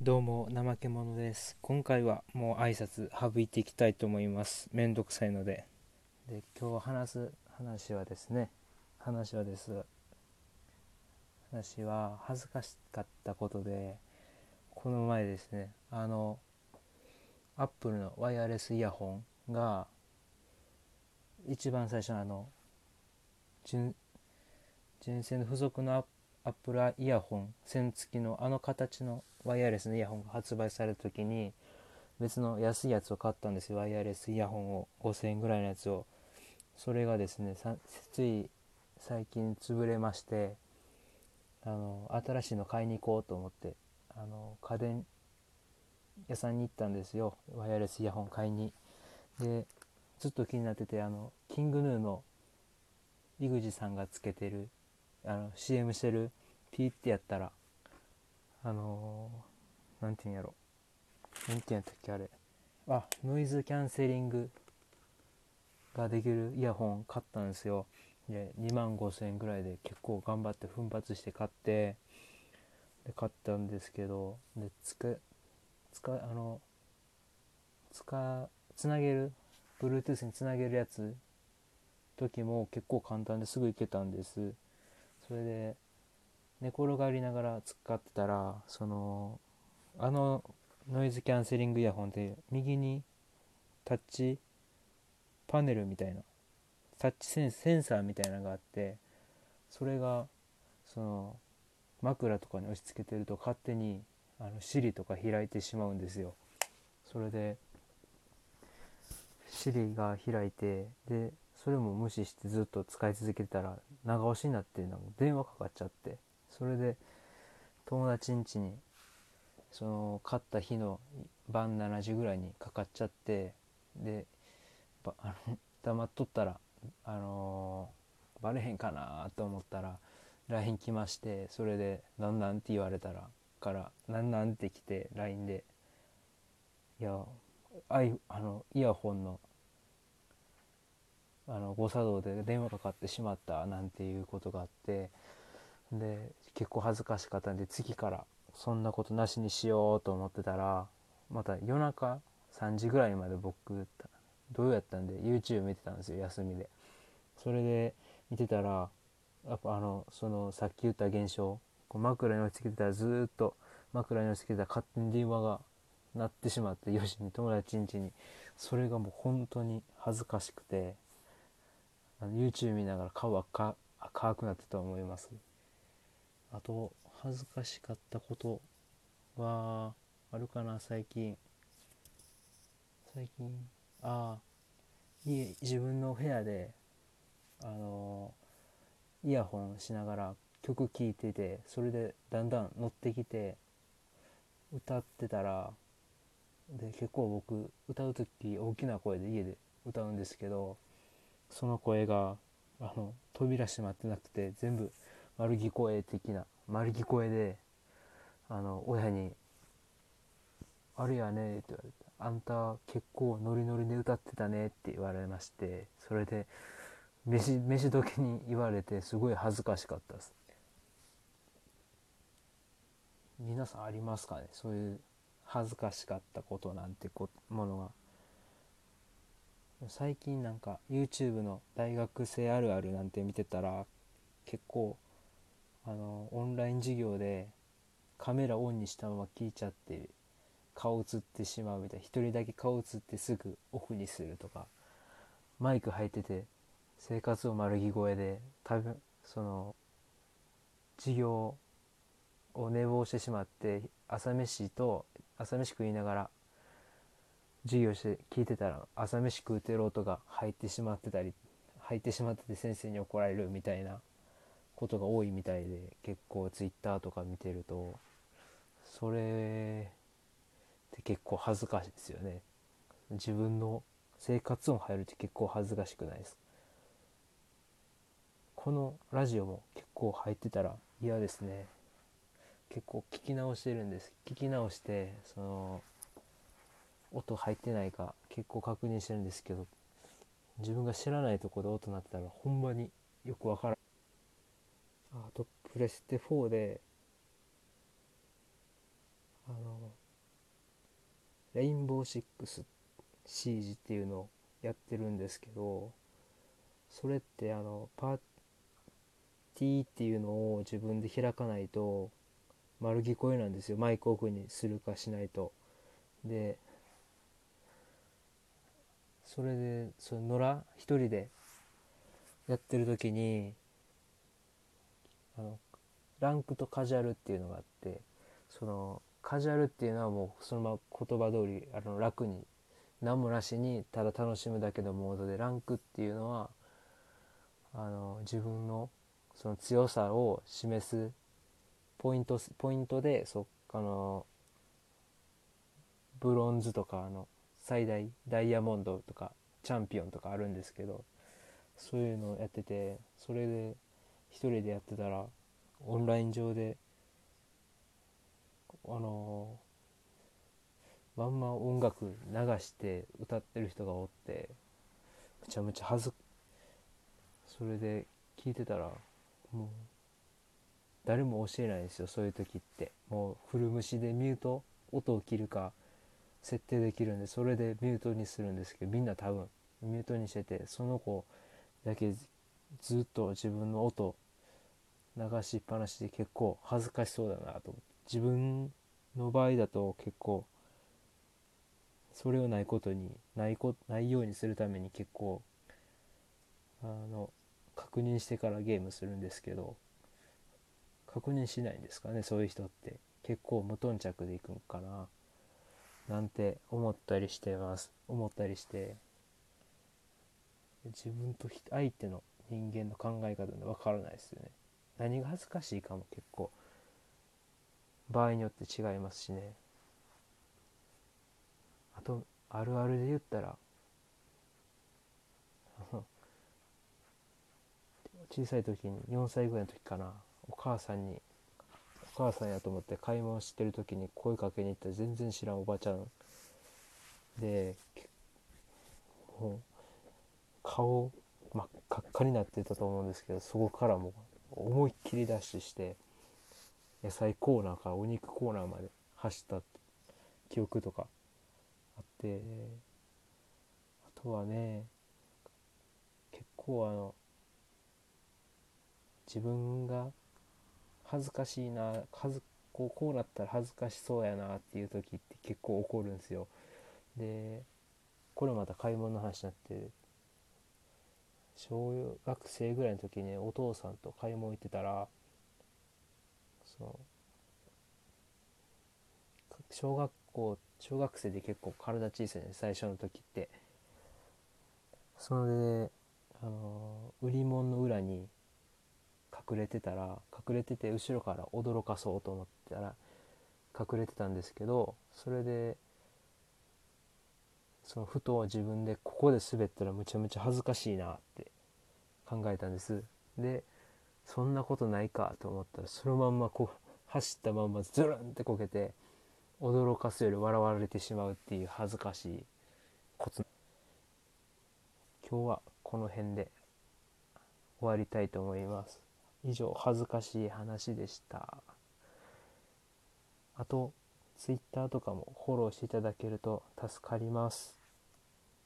どうも怠け者です。今回はもう挨拶省いていきたいと思います。めんどくさいので。で今日話す話はですね話はです。話は恥ずかしかったことでこの前ですねあのアップルのワイヤレスイヤホンが一番最初のあの純純正の付属のアッアップルイヤホン線付きのあの形のワイヤレスのイヤホンが発売された時に別の安いやつを買ったんですよ。ワイヤレスイヤホンを5000円ぐらいのやつを。それがですねつい最近潰れましてあの新しいの買いに行こうと思ってあの家電屋さんに行ったんですよ。ワイヤレスイヤホン買いに。でずっと気になっててあのキングヌーの井口さんがつけてるあの CM してるピーってやったらあのー、なんて言うんやろ。なんて言うんやったっけあれ。あノイズキャンセリングができるイヤホン買ったんですよ。で2万5000円ぐらいで結構頑張って奮発して買ってで買ったんですけどでつくつかあのつかつなげる Bluetooth につなげるやつ時も結構簡単ですぐいけたんです。それで寝転がりながら使ってたらそのあのノイズキャンセリングイヤホンで右にタッチパネルみたいなタッチセンセンサーみたいなのがあってそれがその枕とかに押し付けてると勝手にあの Siri とか開いてしまうんですよ。それで Siri が開いてでそれも無視してずっと使い続けてたら長押しになってなんか電話かかっちゃってそれで友達ん家にその買った日の晩7時ぐらいにかかっちゃってであの黙っとったらあのー、バレへんかなと思ったら LINE 来ましてそれで「なんなん?」って言われたらから「なんなん?」って来て LINE で「いやあいあのイヤホンのあの誤作動で電話かかってしまったなんていうことがあってで結構恥ずかしかったんで次からそんなことなしにしようと思ってたらまた夜中3時ぐらいまで僕どうやったんで YouTube 見てたんですよ休みで。それで見てたらやっぱあのそのさっき言った現象こう枕に落ち着けてたらずっと枕に落ち着けてたら勝手に電話が鳴ってしまって4時に友達ん家に。それがもう本当に恥ずかしくて。あの YouTube 見ながら顔は赤赤くなってたと思います。あと恥ずかしかったことはあるかな最近。最近ああい自分の部屋であのイヤホンしながら曲聴いててそれでだんだん乗ってきて歌ってたらで結構僕歌う時大きな声で家で歌うんですけどその声があの扉閉まってなくて全部丸聞こえ的な丸聞こえであの親に「あれやね」って言われて「あんた結構ノリノリで歌ってたね」って言われましてそれで飯飯時に言われてすごい恥ずかしかったです。皆さんありますかね？そういう恥ずかしかったことなんてこものが。最近なんか YouTube の大学生あるあるなんて見てたら結構あのオンライン授業でカメラオンにしたまま聞いちゃって顔映ってしまうみたいな1人だけ顔映ってすぐオフにするとかマイク入ってて生活を丸着声で多分その授業を寝坊してしまって朝飯と朝飯食いながら授業して聞いてたら朝飯食うてる音が入ってしまってたり入ってしまってて先生に怒られるみたいなことが多いみたいで結構 Twitter とか見てるとそれって結構恥ずかしいですよね。自分の生活音入るって結構恥ずかしくないですこのラジオも結構入ってたら嫌ですね。結構聞き直してるんです。聞き直してその音入ってないか結構確認してるんですけど自分が知らないとこで音鳴ってたらほんまによくわからん。あとプレステ4であのレインボーシックスシージっていうのをやってるんですけどそれってあのパーティーっていうのを自分で開かないと丸聞こえなんですよ。マイクオフにするかしないと。でそれでその野良一人でやってる時にあのランクとカジュアルっていうのがあってそのカジュアルっていうのはもうそのまま言葉通りあの楽に何もなしにただ楽しむだけのモードでランクっていうのはあの自分のその強さを示すポイントポイントでそあのブロンズとかあの最大ダイヤモンドとかチャンピオンとかあるんですけどそういうのをやっててそれで一人でやってたらオンライン上であのまんま音楽流して歌ってる人がおってむちゃむちゃ恥ずそれで聞いてたらもう誰も教えないんですよそういう時って。もうフル無視でミュート音を切るか設定できるんでそれでミュートにするんですけどみんな多分ミュートにしててその子だけずっと自分の音流しっぱなしで結構恥ずかしそうだなと思って自分の場合だと結構それをないことにないこないようにするために結構あの確認してからゲームするんですけど確認しないんですかね。そういう人って結構無頓着でいくんかななんて思ったりしてます。思ったりして。自分と相手の人間の考え方で分からないですよね。何が恥ずかしいかも結構。場合によって違いますしね。あとあるあるで言ったら。小さい時に4歳ぐらいの時かな。お母さんに母さんやと思って買い物してる時に声かけに行ったら全然知らんおばちゃん。でもう顔真っ赤っかになってたと思うんですけどそこからもう思いっきりダッシュして野菜コーナーからお肉コーナーまで走った記憶とかあってあとはね結構あの自分が恥ずかしいな恥ずこうこうなったら恥ずかしそうやなっていう時って結構怒るんですよ。でこれまた買い物の話になって小学生ぐらいの時にお父さんと買い物行ってたらその小学校小学生で結構体小さいね最初の時って。それであの売り物の裏に隠れてたら隠れてて後ろから驚かそうと思ったら隠れてたんですけどそれでそのふと自分でここで滑ったらむちゃむちゃ恥ずかしいなって考えたんです。でそんなことないかと思ったらそのまんまこう走ったまんまズルンってこけて驚かすより笑われてしまうっていう恥ずかしいコツ今日はこの辺で終わりたいと思います。以上恥ずかしい話でした。あと Twitter とかもフォローしていただけると助かります。